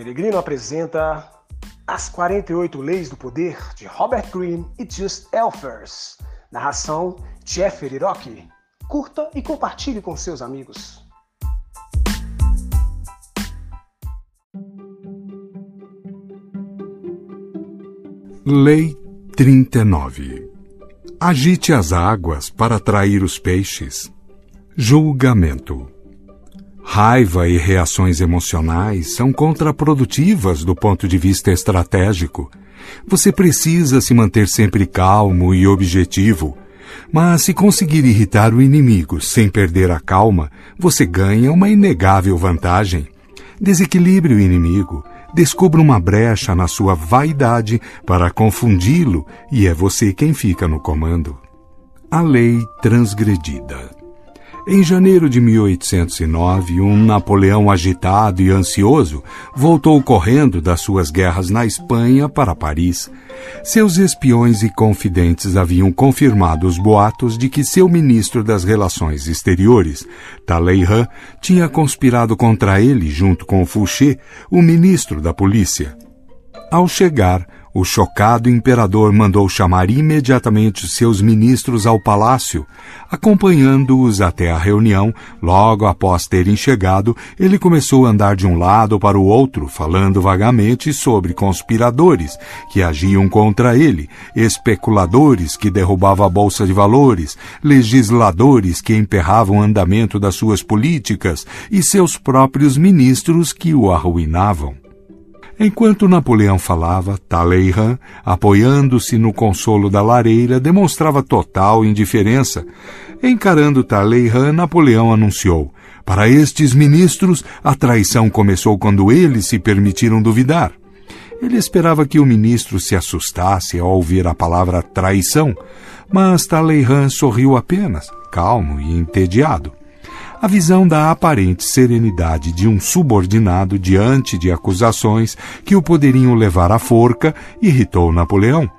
Peregrino apresenta As 48 Leis do Poder de Robert Greene e Just Elfers. Narração Jeffrey Rock. Curta e compartilhe com seus amigos. Lei 39 Agite as águas para atrair os peixes. Julgamento Raiva e reações emocionais são contraprodutivas do ponto de vista estratégico. Você precisa se manter sempre calmo e objetivo. Mas se conseguir irritar o inimigo sem perder a calma, você ganha uma inegável vantagem. Desequilibre o inimigo, descubra uma brecha na sua vaidade para confundi-lo e é você quem fica no comando. A lei transgredida. Em janeiro de 1809, um Napoleão agitado e ansioso voltou correndo das suas guerras na Espanha para Paris. Seus espiões e confidentes haviam confirmado os boatos de que seu ministro das Relações Exteriores, Talleyrand, tinha conspirado contra ele junto com Fouché, o ministro da Polícia. Ao chegar, o chocado imperador mandou chamar imediatamente seus ministros ao palácio. Acompanhando-os até a reunião, logo após terem chegado, ele começou a andar de um lado para o outro, falando vagamente sobre conspiradores que agiam contra ele, especuladores que derrubavam a bolsa de valores, legisladores que emperravam o andamento das suas políticas e seus próprios ministros que o arruinavam. Enquanto Napoleão falava, Talleyrand, apoiando-se no consolo da lareira, demonstrava total indiferença. Encarando Talleyrand, Napoleão anunciou: Para estes ministros, a traição começou quando eles se permitiram duvidar. Ele esperava que o ministro se assustasse ao ouvir a palavra traição, mas Talleyrand sorriu apenas, calmo e entediado a visão da aparente serenidade de um subordinado diante de acusações que o poderiam levar à forca irritou Napoleão.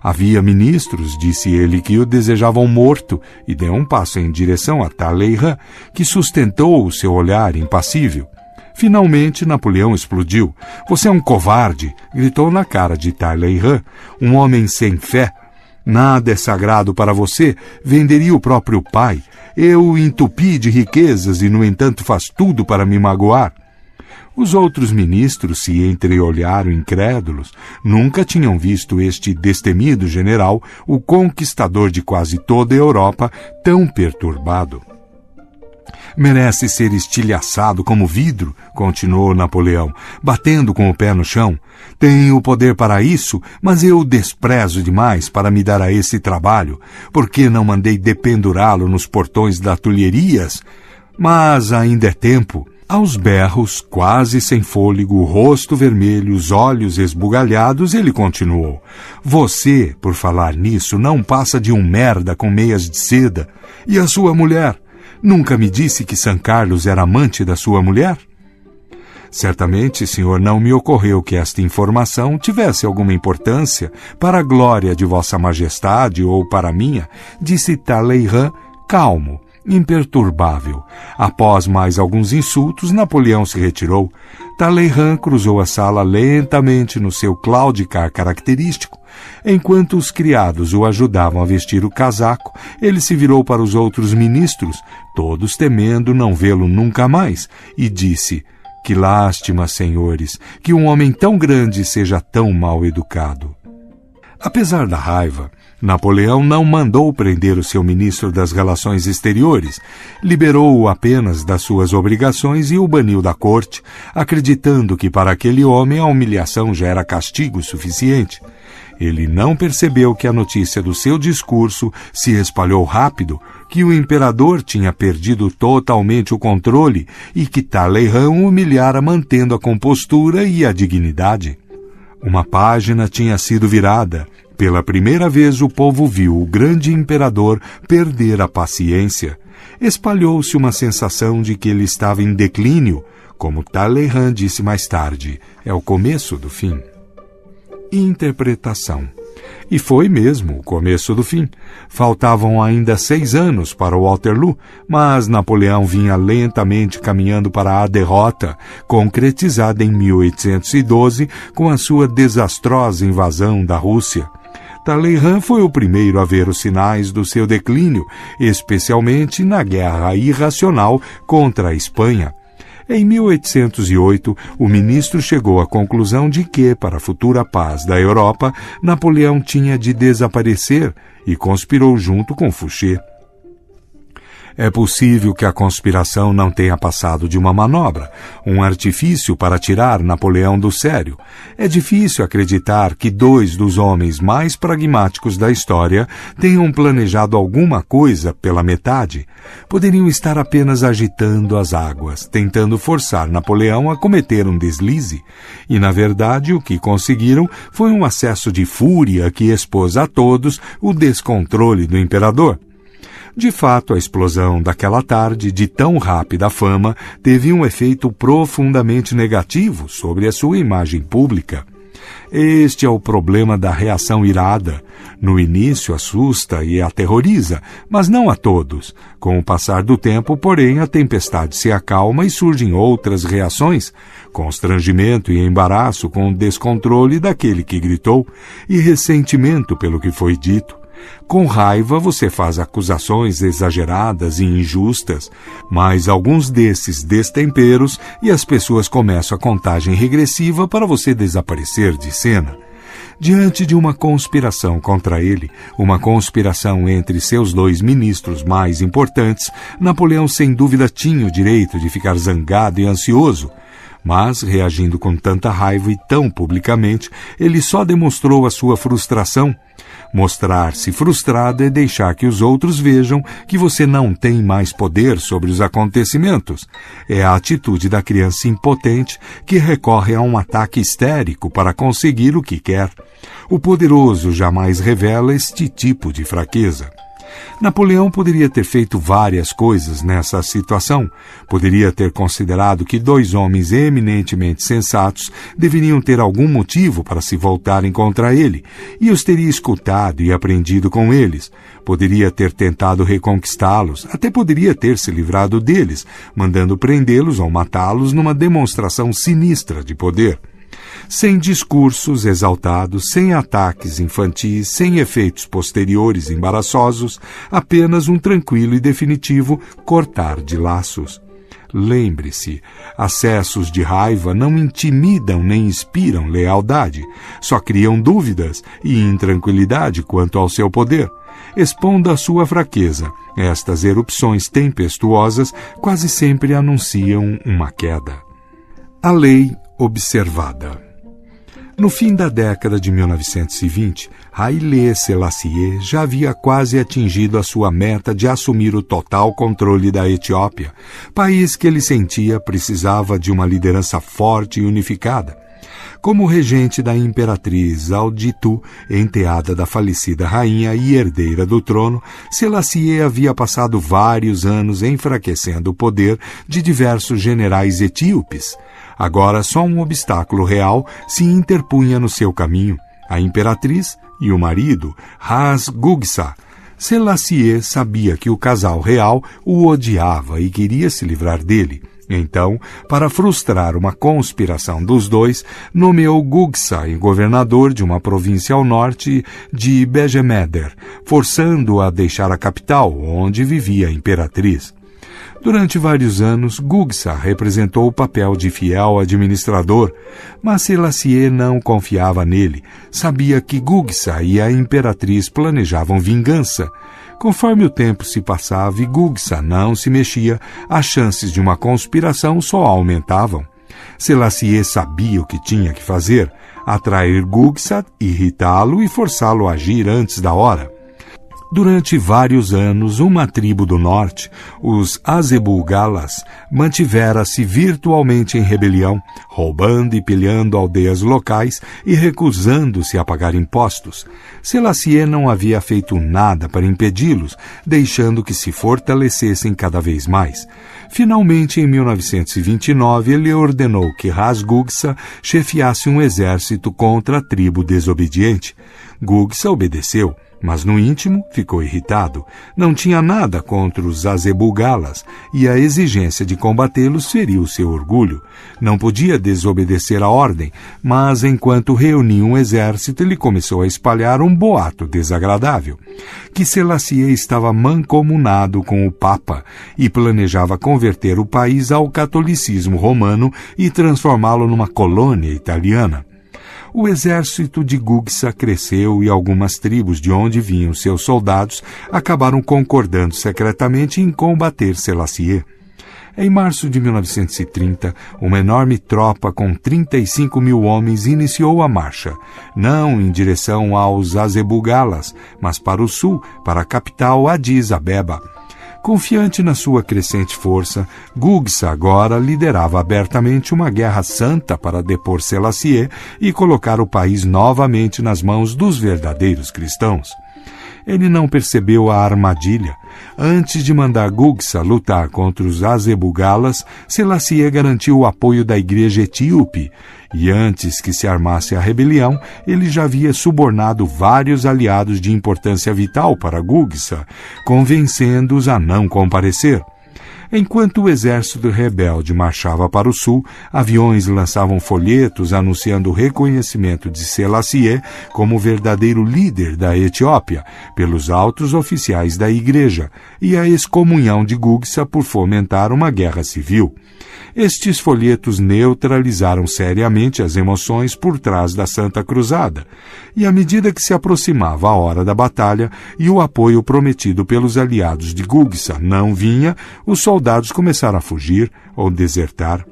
Havia ministros, disse ele, que o desejavam morto e deu um passo em direção a Talleyrand, que sustentou o seu olhar impassível. Finalmente, Napoleão explodiu. Você é um covarde! gritou na cara de Talleyrand, um homem sem fé. Nada é sagrado para você, venderia o próprio pai. Eu o entupi de riquezas e, no entanto, faz tudo para me magoar. Os outros ministros se entreolharam incrédulos. Nunca tinham visto este destemido general, o conquistador de quase toda a Europa, tão perturbado. Merece ser estilhaçado como vidro, continuou Napoleão, batendo com o pé no chão. Tenho o poder para isso, mas eu o desprezo demais para me dar a esse trabalho. Por que não mandei dependurá-lo nos portões da Tulherias? Mas ainda é tempo. Aos berros, quase sem fôlego, o rosto vermelho, os olhos esbugalhados, ele continuou: Você, por falar nisso, não passa de um merda com meias de seda. E a sua mulher? Nunca me disse que São Carlos era amante da sua mulher? Certamente, senhor, não me ocorreu que esta informação tivesse alguma importância para a glória de Vossa Majestade ou para a minha, disse Talleyrand, calmo, imperturbável. Após mais alguns insultos, Napoleão se retirou. Talleyrand cruzou a sala lentamente no seu claudicar característico. Enquanto os criados o ajudavam a vestir o casaco, ele se virou para os outros ministros, todos temendo não vê-lo nunca mais, e disse: Que lástima, senhores, que um homem tão grande seja tão mal educado. Apesar da raiva, Napoleão não mandou prender o seu ministro das Relações Exteriores, liberou-o apenas das suas obrigações e o baniu da corte, acreditando que para aquele homem a humilhação já era castigo suficiente. Ele não percebeu que a notícia do seu discurso se espalhou rápido, que o imperador tinha perdido totalmente o controle e que Talleyrand humilhara mantendo a compostura e a dignidade. Uma página tinha sido virada pela primeira vez o povo viu o grande imperador perder a paciência. Espalhou-se uma sensação de que ele estava em declínio, como Talleyrand disse mais tarde, é o começo do fim. Interpretação. E foi mesmo o começo do fim. Faltavam ainda seis anos para Waterloo, mas Napoleão vinha lentamente caminhando para a derrota, concretizada em 1812 com a sua desastrosa invasão da Rússia. Talleyrand foi o primeiro a ver os sinais do seu declínio, especialmente na guerra irracional contra a Espanha. Em 1808, o ministro chegou à conclusão de que, para a futura paz da Europa, Napoleão tinha de desaparecer e conspirou junto com Fouché. É possível que a conspiração não tenha passado de uma manobra, um artifício para tirar Napoleão do sério. É difícil acreditar que dois dos homens mais pragmáticos da história tenham planejado alguma coisa pela metade. Poderiam estar apenas agitando as águas, tentando forçar Napoleão a cometer um deslize. E, na verdade, o que conseguiram foi um acesso de fúria que expôs a todos o descontrole do imperador. De fato, a explosão daquela tarde de tão rápida fama teve um efeito profundamente negativo sobre a sua imagem pública. Este é o problema da reação irada. No início assusta e aterroriza, mas não a todos. Com o passar do tempo, porém, a tempestade se acalma e surgem outras reações: constrangimento e embaraço com o descontrole daquele que gritou, e ressentimento pelo que foi dito. Com raiva, você faz acusações exageradas e injustas, mas alguns desses destemperos e as pessoas começam a contagem regressiva para você desaparecer de cena. Diante de uma conspiração contra ele, uma conspiração entre seus dois ministros mais importantes, Napoleão sem dúvida tinha o direito de ficar zangado e ansioso. Mas, reagindo com tanta raiva e tão publicamente, ele só demonstrou a sua frustração Mostrar-se frustrado é deixar que os outros vejam que você não tem mais poder sobre os acontecimentos. É a atitude da criança impotente que recorre a um ataque histérico para conseguir o que quer. O poderoso jamais revela este tipo de fraqueza. Napoleão poderia ter feito várias coisas nessa situação. Poderia ter considerado que dois homens eminentemente sensatos deveriam ter algum motivo para se voltarem contra ele, e os teria escutado e aprendido com eles. Poderia ter tentado reconquistá-los, até poderia ter se livrado deles, mandando prendê-los ou matá-los numa demonstração sinistra de poder sem discursos exaltados, sem ataques infantis, sem efeitos posteriores embaraçosos, apenas um tranquilo e definitivo cortar de laços. Lembre-se, acessos de raiva não intimidam nem inspiram lealdade, só criam dúvidas e intranquilidade quanto ao seu poder. Expondo a sua fraqueza, estas erupções tempestuosas quase sempre anunciam uma queda. A lei observada. No fim da década de 1920, Haile Selassie já havia quase atingido a sua meta de assumir o total controle da Etiópia, país que ele sentia precisava de uma liderança forte e unificada. Como regente da imperatriz Alditu, enteada da falecida rainha e herdeira do trono, Selassie havia passado vários anos enfraquecendo o poder de diversos generais etíopes, Agora só um obstáculo real se interpunha no seu caminho: a imperatriz e o marido, Ras Gugsa. Selassie sabia que o casal real o odiava e queria se livrar dele. Então, para frustrar uma conspiração dos dois, nomeou Gugsa em governador de uma província ao norte de Bejemeder, forçando-o a deixar a capital, onde vivia a imperatriz. Durante vários anos, Gugsa representou o papel de fiel administrador, mas Selassie não confiava nele. Sabia que Gugsa e a imperatriz planejavam vingança. Conforme o tempo se passava e Gugsa não se mexia, as chances de uma conspiração só aumentavam. Selassie sabia o que tinha que fazer: atrair Gugsa, irritá-lo e forçá-lo a agir antes da hora. Durante vários anos, uma tribo do norte, os Azebulgalas, mantivera-se virtualmente em rebelião, roubando e pilhando aldeias locais e recusando-se a pagar impostos. Selassie não havia feito nada para impedi-los, deixando que se fortalecessem cada vez mais. Finalmente, em 1929, ele ordenou que Rasgugsa chefiasse um exército contra a tribo desobediente. Gugsa obedeceu mas no íntimo ficou irritado. Não tinha nada contra os azebugalas e a exigência de combatê-los feriu seu orgulho. Não podia desobedecer a ordem, mas enquanto reunia um exército, ele começou a espalhar um boato desagradável. Que Selassie estava mancomunado com o Papa e planejava converter o país ao catolicismo romano e transformá-lo numa colônia italiana. O exército de Gugsa cresceu e algumas tribos de onde vinham seus soldados acabaram concordando secretamente em combater Selassie. Em março de 1930, uma enorme tropa com 35 mil homens iniciou a marcha, não em direção aos Azebugalas, mas para o sul, para a capital Addis Abeba. Confiante na sua crescente força, Gugsa agora liderava abertamente uma guerra santa para depor Selassie e colocar o país novamente nas mãos dos verdadeiros cristãos. Ele não percebeu a armadilha. Antes de mandar Gugsa lutar contra os Azebugalas, Selassie garantiu o apoio da igreja etíope, e antes que se armasse a rebelião, ele já havia subornado vários aliados de importância vital para Gugsa, convencendo-os a não comparecer. Enquanto o exército rebelde marchava para o sul, aviões lançavam folhetos anunciando o reconhecimento de Selassie como verdadeiro líder da Etiópia pelos altos oficiais da igreja e a excomunhão de Gugsa por fomentar uma guerra civil. Estes folhetos neutralizaram seriamente as emoções por trás da Santa Cruzada, e à medida que se aproximava a hora da batalha e o apoio prometido pelos aliados de Gugsa não vinha, os começaram a fugir ou desertar.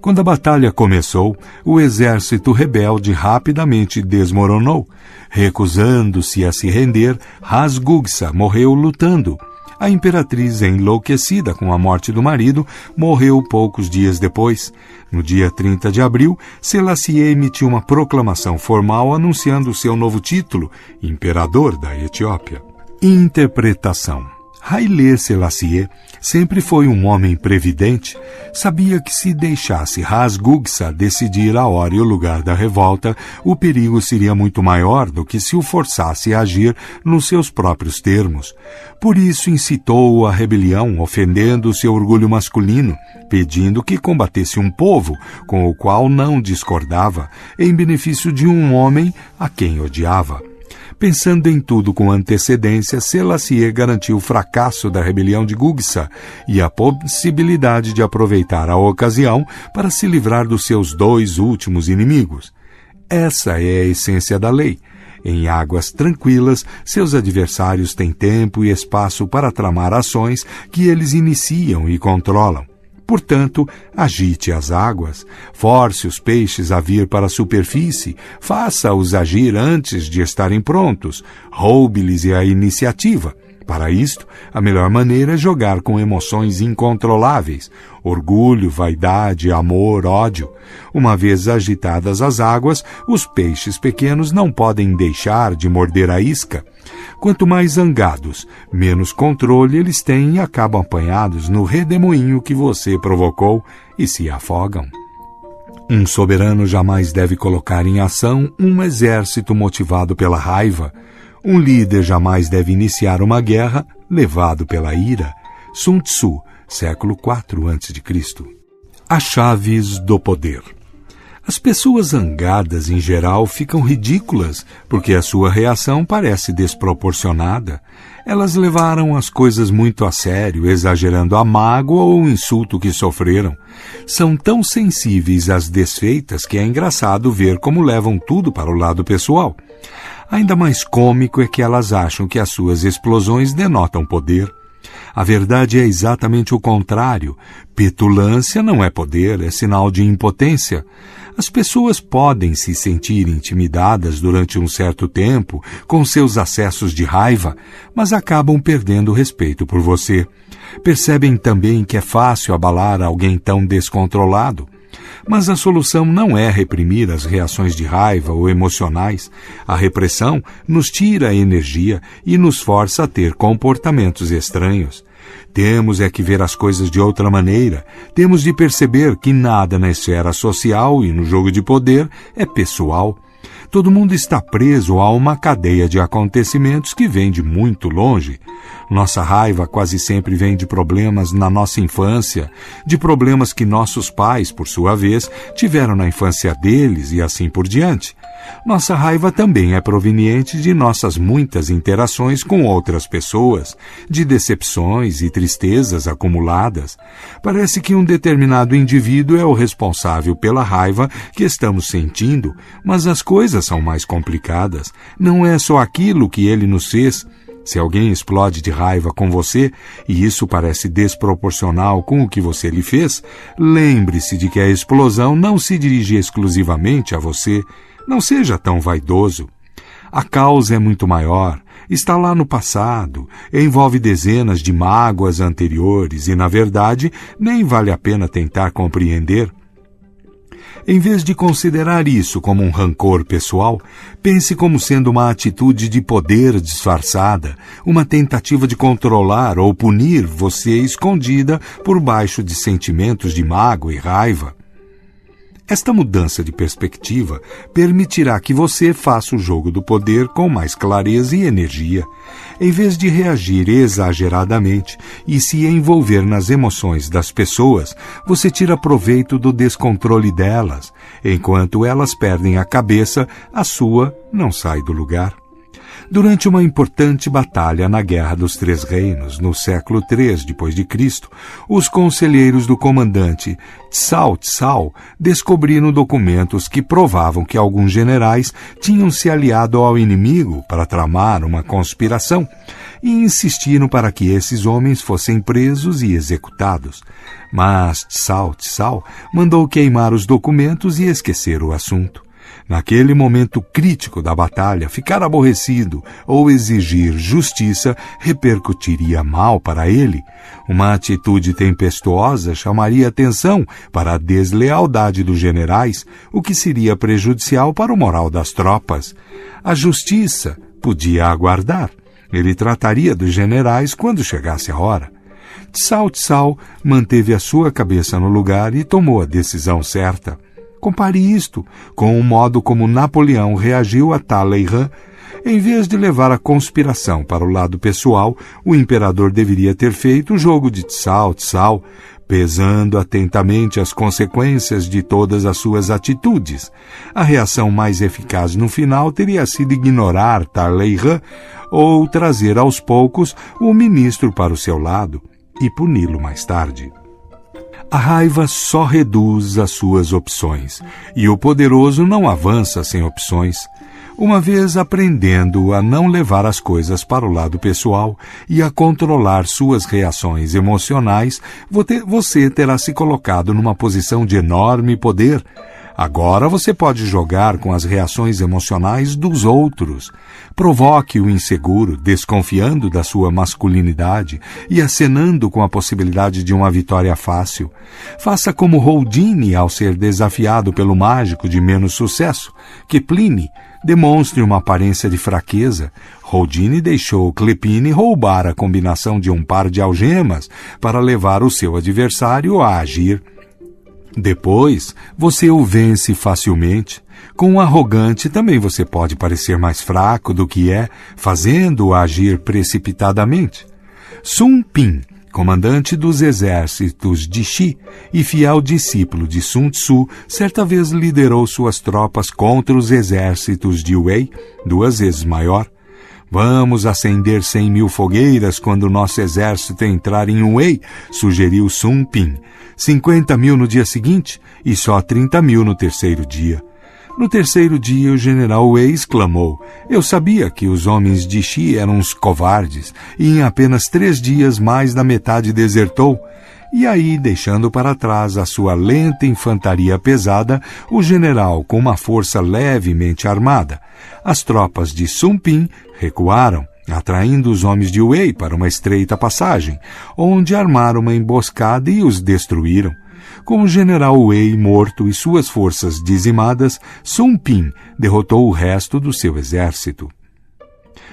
Quando a batalha começou, o exército rebelde rapidamente desmoronou. Recusando-se a se render, Rasgugsa morreu lutando a imperatriz, enlouquecida com a morte do marido, morreu poucos dias depois. No dia 30 de abril, Selassie emitiu uma proclamação formal anunciando seu novo título, Imperador da Etiópia. Interpretação Haile Selassie sempre foi um homem previdente. Sabia que se deixasse Rasgugsa decidir a hora e o lugar da revolta, o perigo seria muito maior do que se o forçasse a agir nos seus próprios termos. Por isso incitou a rebelião, ofendendo seu orgulho masculino, pedindo que combatesse um povo com o qual não discordava, em benefício de um homem a quem odiava. Pensando em tudo com antecedência, Selassie garantiu o fracasso da rebelião de Gugsa e a possibilidade de aproveitar a ocasião para se livrar dos seus dois últimos inimigos. Essa é a essência da lei. Em águas tranquilas, seus adversários têm tempo e espaço para tramar ações que eles iniciam e controlam. Portanto, agite as águas, force os peixes a vir para a superfície, faça-os agir antes de estarem prontos, roube-lhes a iniciativa. Para isto, a melhor maneira é jogar com emoções incontroláveis, orgulho, vaidade, amor, ódio. Uma vez agitadas as águas, os peixes pequenos não podem deixar de morder a isca. Quanto mais zangados, menos controle eles têm e acabam apanhados no redemoinho que você provocou e se afogam. Um soberano jamais deve colocar em ação um exército motivado pela raiva. Um líder jamais deve iniciar uma guerra levado pela ira. Sun Tzu, século IV a.C. As chaves do poder. As pessoas zangadas, em geral, ficam ridículas porque a sua reação parece desproporcionada. Elas levaram as coisas muito a sério, exagerando a mágoa ou o insulto que sofreram. São tão sensíveis às desfeitas que é engraçado ver como levam tudo para o lado pessoal. Ainda mais cômico é que elas acham que as suas explosões denotam poder. A verdade é exatamente o contrário. Petulância não é poder, é sinal de impotência. As pessoas podem se sentir intimidadas durante um certo tempo com seus acessos de raiva, mas acabam perdendo o respeito por você. Percebem também que é fácil abalar alguém tão descontrolado. Mas a solução não é reprimir as reações de raiva ou emocionais. A repressão nos tira a energia e nos força a ter comportamentos estranhos. Temos é que ver as coisas de outra maneira. Temos de perceber que nada na esfera social e no jogo de poder é pessoal. Todo mundo está preso a uma cadeia de acontecimentos que vem de muito longe. Nossa raiva quase sempre vem de problemas na nossa infância, de problemas que nossos pais, por sua vez, tiveram na infância deles e assim por diante. Nossa raiva também é proveniente de nossas muitas interações com outras pessoas, de decepções e tristezas acumuladas. Parece que um determinado indivíduo é o responsável pela raiva que estamos sentindo, mas as coisas são mais complicadas. Não é só aquilo que ele nos fez. Se alguém explode de raiva com você e isso parece desproporcional com o que você lhe fez, lembre-se de que a explosão não se dirige exclusivamente a você. Não seja tão vaidoso. A causa é muito maior, está lá no passado, envolve dezenas de mágoas anteriores e, na verdade, nem vale a pena tentar compreender. Em vez de considerar isso como um rancor pessoal, pense como sendo uma atitude de poder disfarçada, uma tentativa de controlar ou punir você escondida por baixo de sentimentos de mágoa e raiva. Esta mudança de perspectiva permitirá que você faça o jogo do poder com mais clareza e energia, em vez de reagir exageradamente e se envolver nas emoções das pessoas, você tira proveito do descontrole delas. Enquanto elas perdem a cabeça, a sua não sai do lugar. Durante uma importante batalha na Guerra dos Três Reinos, no século III d.C., os conselheiros do comandante Tsao Tsao descobriram documentos que provavam que alguns generais tinham se aliado ao inimigo para tramar uma conspiração e insistiram para que esses homens fossem presos e executados. Mas Tsao Tsao mandou queimar os documentos e esquecer o assunto. Naquele momento crítico da batalha, ficar aborrecido ou exigir justiça repercutiria mal para ele. Uma atitude tempestuosa chamaria atenção para a deslealdade dos generais, o que seria prejudicial para o moral das tropas. A justiça podia aguardar. Ele trataria dos generais quando chegasse a hora. Tsao Tsao manteve a sua cabeça no lugar e tomou a decisão certa. Compare isto com o modo como Napoleão reagiu a Talleyrand. Em vez de levar a conspiração para o lado pessoal, o imperador deveria ter feito o jogo de Tsao, pesando atentamente as consequências de todas as suas atitudes. A reação mais eficaz no final teria sido ignorar Talleyrand ou trazer aos poucos o ministro para o seu lado e puni-lo mais tarde. A raiva só reduz as suas opções, e o poderoso não avança sem opções. Uma vez aprendendo a não levar as coisas para o lado pessoal e a controlar suas reações emocionais, você terá se colocado numa posição de enorme poder Agora você pode jogar com as reações emocionais dos outros. Provoque o inseguro, desconfiando da sua masculinidade e acenando com a possibilidade de uma vitória fácil. Faça como Houdini ao ser desafiado pelo mágico de menos sucesso, que Pliny demonstre uma aparência de fraqueza. Houdini deixou Clepine roubar a combinação de um par de algemas para levar o seu adversário a agir. Depois, você o vence facilmente. Com o arrogante também você pode parecer mais fraco do que é, fazendo-o agir precipitadamente. Sun Pin, comandante dos exércitos de Xi e fiel discípulo de Sun Tzu, certa vez liderou suas tropas contra os exércitos de Wei, duas vezes maior. Vamos acender cem mil fogueiras quando nosso exército entrar em Wei, sugeriu Sun Pin. 50 mil no dia seguinte e só 30 mil no terceiro dia. No terceiro dia, o general Wei exclamou: Eu sabia que os homens de Xi eram uns covardes, e em apenas três dias mais da metade desertou. E aí, deixando para trás a sua lenta infantaria pesada, o general com uma força levemente armada. As tropas de Sumpin recuaram, atraindo os homens de Wei para uma estreita passagem, onde armaram uma emboscada e os destruíram. Com o general Wei morto e suas forças dizimadas, Sun Pin derrotou o resto do seu exército.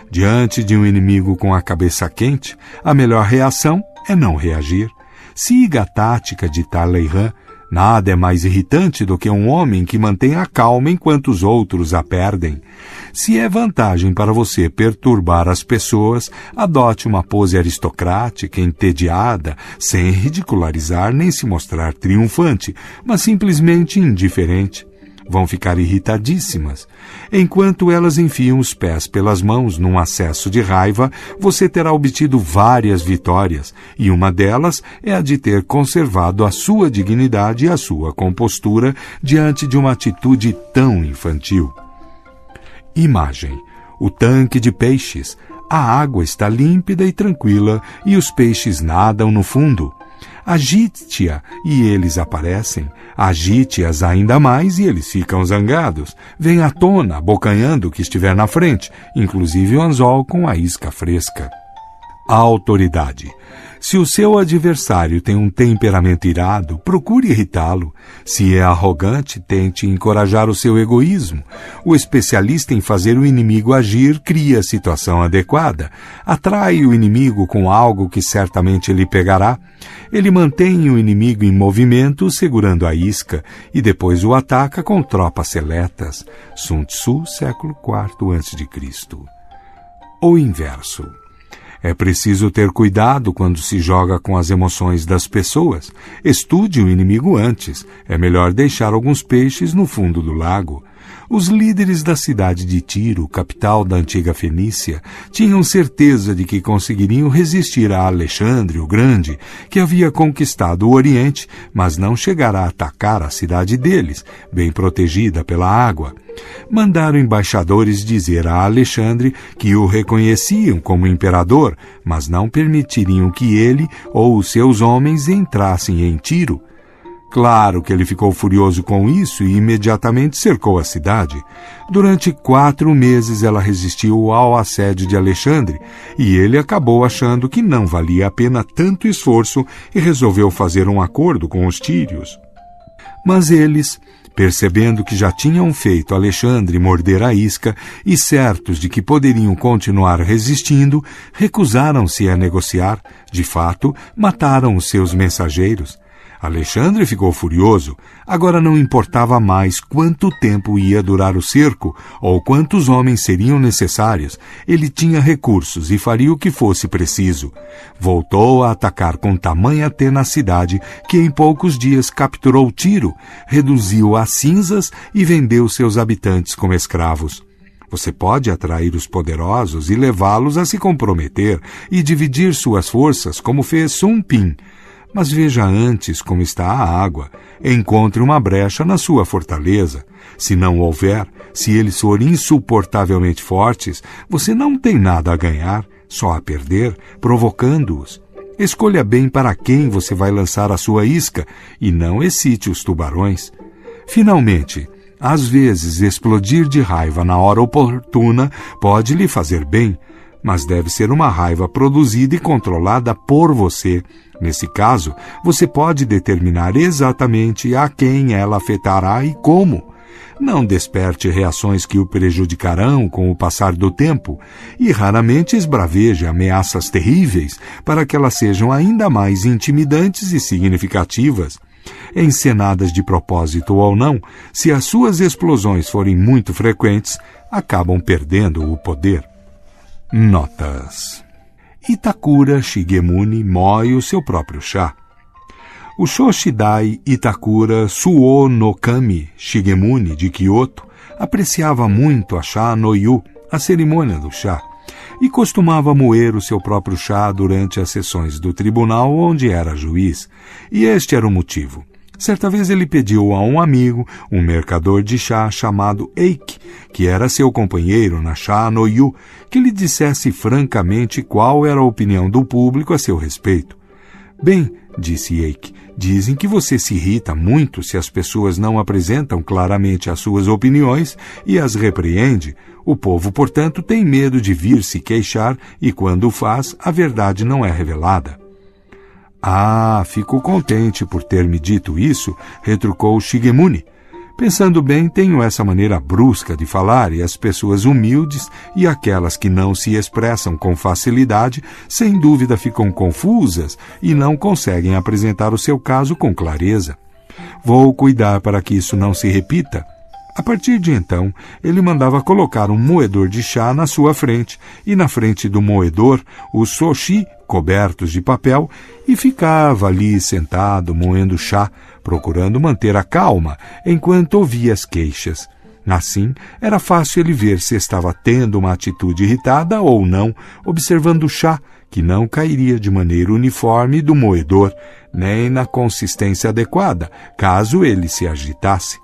Diante de um inimigo com a cabeça quente, a melhor reação é não reagir. Siga a tática de Talleyrand. Nada é mais irritante do que um homem que mantém a calma enquanto os outros a perdem. Se é vantagem para você perturbar as pessoas, adote uma pose aristocrática, entediada, sem ridicularizar nem se mostrar triunfante, mas simplesmente indiferente vão ficar irritadíssimas. Enquanto elas enfiam os pés pelas mãos num acesso de raiva, você terá obtido várias vitórias, e uma delas é a de ter conservado a sua dignidade e a sua compostura diante de uma atitude tão infantil. Imagem: o tanque de peixes. A água está límpida e tranquila e os peixes nadam no fundo. Agite-a e eles aparecem. Agite-as ainda mais e eles ficam zangados. Vem à tona, abocanhando o que estiver na frente, inclusive o anzol com a isca fresca. A autoridade. Se o seu adversário tem um temperamento irado, procure irritá-lo. Se é arrogante, tente encorajar o seu egoísmo. O especialista em fazer o inimigo agir cria a situação adequada. Atrai o inimigo com algo que certamente lhe pegará. Ele mantém o inimigo em movimento, segurando a isca, e depois o ataca com tropas seletas. Sun Tzu, século IV a.C. O inverso. É preciso ter cuidado quando se joga com as emoções das pessoas. Estude o inimigo antes. É melhor deixar alguns peixes no fundo do lago. Os líderes da cidade de Tiro, capital da antiga Fenícia, tinham certeza de que conseguiriam resistir a Alexandre o Grande, que havia conquistado o Oriente, mas não chegará a atacar a cidade deles, bem protegida pela água. Mandaram embaixadores dizer a Alexandre que o reconheciam como imperador, mas não permitiriam que ele ou os seus homens entrassem em Tiro. Claro que ele ficou furioso com isso e imediatamente cercou a cidade. Durante quatro meses ela resistiu ao assédio de Alexandre e ele acabou achando que não valia a pena tanto esforço e resolveu fazer um acordo com os tírios. Mas eles, percebendo que já tinham feito Alexandre morder a isca e certos de que poderiam continuar resistindo, recusaram-se a negociar. De fato, mataram os seus mensageiros. Alexandre ficou furioso. Agora não importava mais quanto tempo ia durar o cerco ou quantos homens seriam necessários. Ele tinha recursos e faria o que fosse preciso. Voltou a atacar com tamanha tenacidade que em poucos dias capturou Tiro, reduziu a cinzas e vendeu seus habitantes como escravos. Você pode atrair os poderosos e levá-los a se comprometer e dividir suas forças, como fez Sun Pin. Mas veja antes como está a água. Encontre uma brecha na sua fortaleza. Se não houver, se eles forem insuportavelmente fortes, você não tem nada a ganhar, só a perder, provocando-os. Escolha bem para quem você vai lançar a sua isca e não excite os tubarões. Finalmente, às vezes explodir de raiva na hora oportuna pode lhe fazer bem, mas deve ser uma raiva produzida e controlada por você. Nesse caso, você pode determinar exatamente a quem ela afetará e como. Não desperte reações que o prejudicarão com o passar do tempo e raramente esbraveje ameaças terríveis para que elas sejam ainda mais intimidantes e significativas. Encenadas de propósito ou não, se as suas explosões forem muito frequentes, acabam perdendo o poder. Notas: Itakura Shigemune moe o seu próprio chá. O Shoshidai Itakura Suo no Kami Shigemune de Kyoto apreciava muito a chá no yu, a cerimônia do chá, e costumava moer o seu próprio chá durante as sessões do tribunal onde era juiz, e este era o motivo. Certa vez ele pediu a um amigo, um mercador de chá chamado Eike, que era seu companheiro na chá no Yu, que lhe dissesse francamente qual era a opinião do público a seu respeito. Bem, disse Yake, dizem que você se irrita muito se as pessoas não apresentam claramente as suas opiniões e as repreende. O povo, portanto, tem medo de vir se queixar e, quando o faz, a verdade não é revelada. Ah, fico contente por ter me dito isso, retrucou Shigemune. Pensando bem, tenho essa maneira brusca de falar e as pessoas humildes e aquelas que não se expressam com facilidade, sem dúvida ficam confusas e não conseguem apresentar o seu caso com clareza. Vou cuidar para que isso não se repita. A partir de então, ele mandava colocar um moedor de chá na sua frente, e na frente do moedor, os soshi cobertos de papel, e ficava ali sentado moendo chá, procurando manter a calma enquanto ouvia as queixas. Assim, era fácil ele ver se estava tendo uma atitude irritada ou não, observando o chá, que não cairia de maneira uniforme do moedor, nem na consistência adequada, caso ele se agitasse.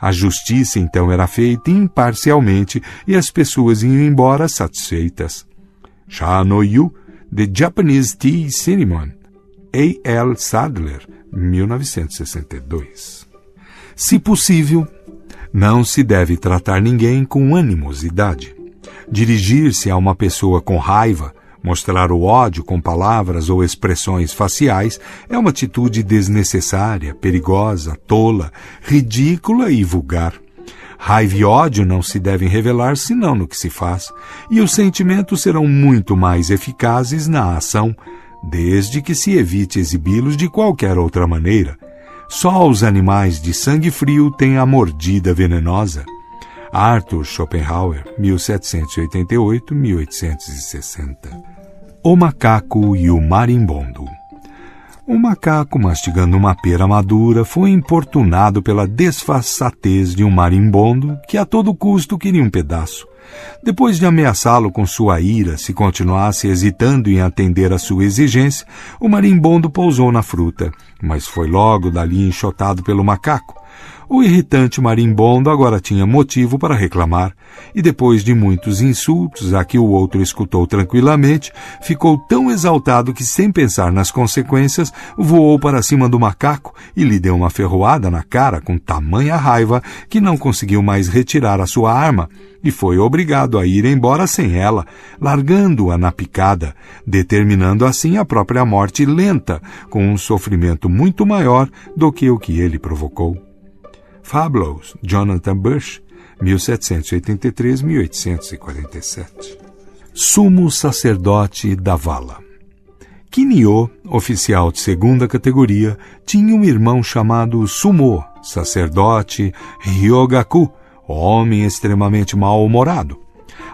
A justiça então era feita imparcialmente e as pessoas iam embora satisfeitas. Sha no Yu, The Japanese Tea Cinnamon, A. L. Sadler, 1962. Se possível, não se deve tratar ninguém com animosidade. Dirigir-se a uma pessoa com raiva, mostrar o ódio com palavras ou expressões faciais é uma atitude desnecessária, perigosa, tola, ridícula e vulgar. Raiva e ódio não se devem revelar senão no que se faz, e os sentimentos serão muito mais eficazes na ação, desde que se evite exibi-los de qualquer outra maneira. Só os animais de sangue frio têm a mordida venenosa. Arthur Schopenhauer, 1788-1860. O macaco e o marimbondo. Um macaco, mastigando uma pera madura, foi importunado pela desfaçatez de um marimbondo que a todo custo queria um pedaço. Depois de ameaçá-lo com sua ira se continuasse hesitando em atender à sua exigência, o marimbondo pousou na fruta, mas foi logo dali enxotado pelo macaco. O irritante marimbondo agora tinha motivo para reclamar, e depois de muitos insultos a que o outro escutou tranquilamente, ficou tão exaltado que, sem pensar nas consequências, voou para cima do macaco e lhe deu uma ferroada na cara com tamanha raiva que não conseguiu mais retirar a sua arma e foi obrigado a ir embora sem ela, largando-a na picada, determinando assim a própria morte lenta, com um sofrimento muito maior do que o que ele provocou. Fabulous, Jonathan Bush, 1783-1847. Sumo sacerdote da vala. Kinyo, oficial de segunda categoria, tinha um irmão chamado Sumo, sacerdote Ryogaku, homem extremamente mal-humorado.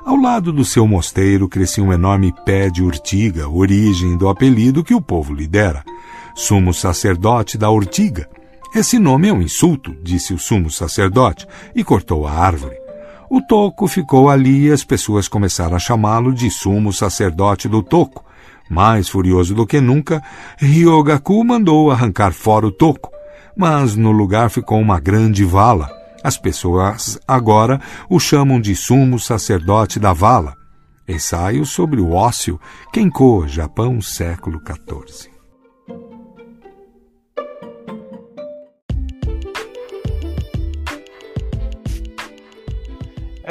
Ao lado do seu mosteiro crescia um enorme pé de urtiga, origem do apelido que o povo lhe dera. Sumo sacerdote da urtiga, esse nome é um insulto, disse o sumo sacerdote, e cortou a árvore. O toco ficou ali e as pessoas começaram a chamá-lo de sumo sacerdote do toco. Mais furioso do que nunca, Ryogaku mandou arrancar fora o toco, mas no lugar ficou uma grande vala. As pessoas agora o chamam de sumo sacerdote da vala. Ensaio sobre o ócio, Kenko, Japão, século XIV.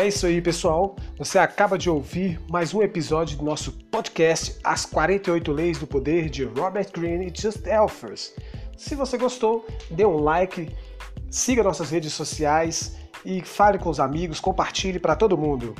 É isso aí, pessoal. Você acaba de ouvir mais um episódio do nosso podcast As 48 Leis do Poder de Robert Greene e Just Elfers. Se você gostou, dê um like, siga nossas redes sociais e fale com os amigos, compartilhe para todo mundo.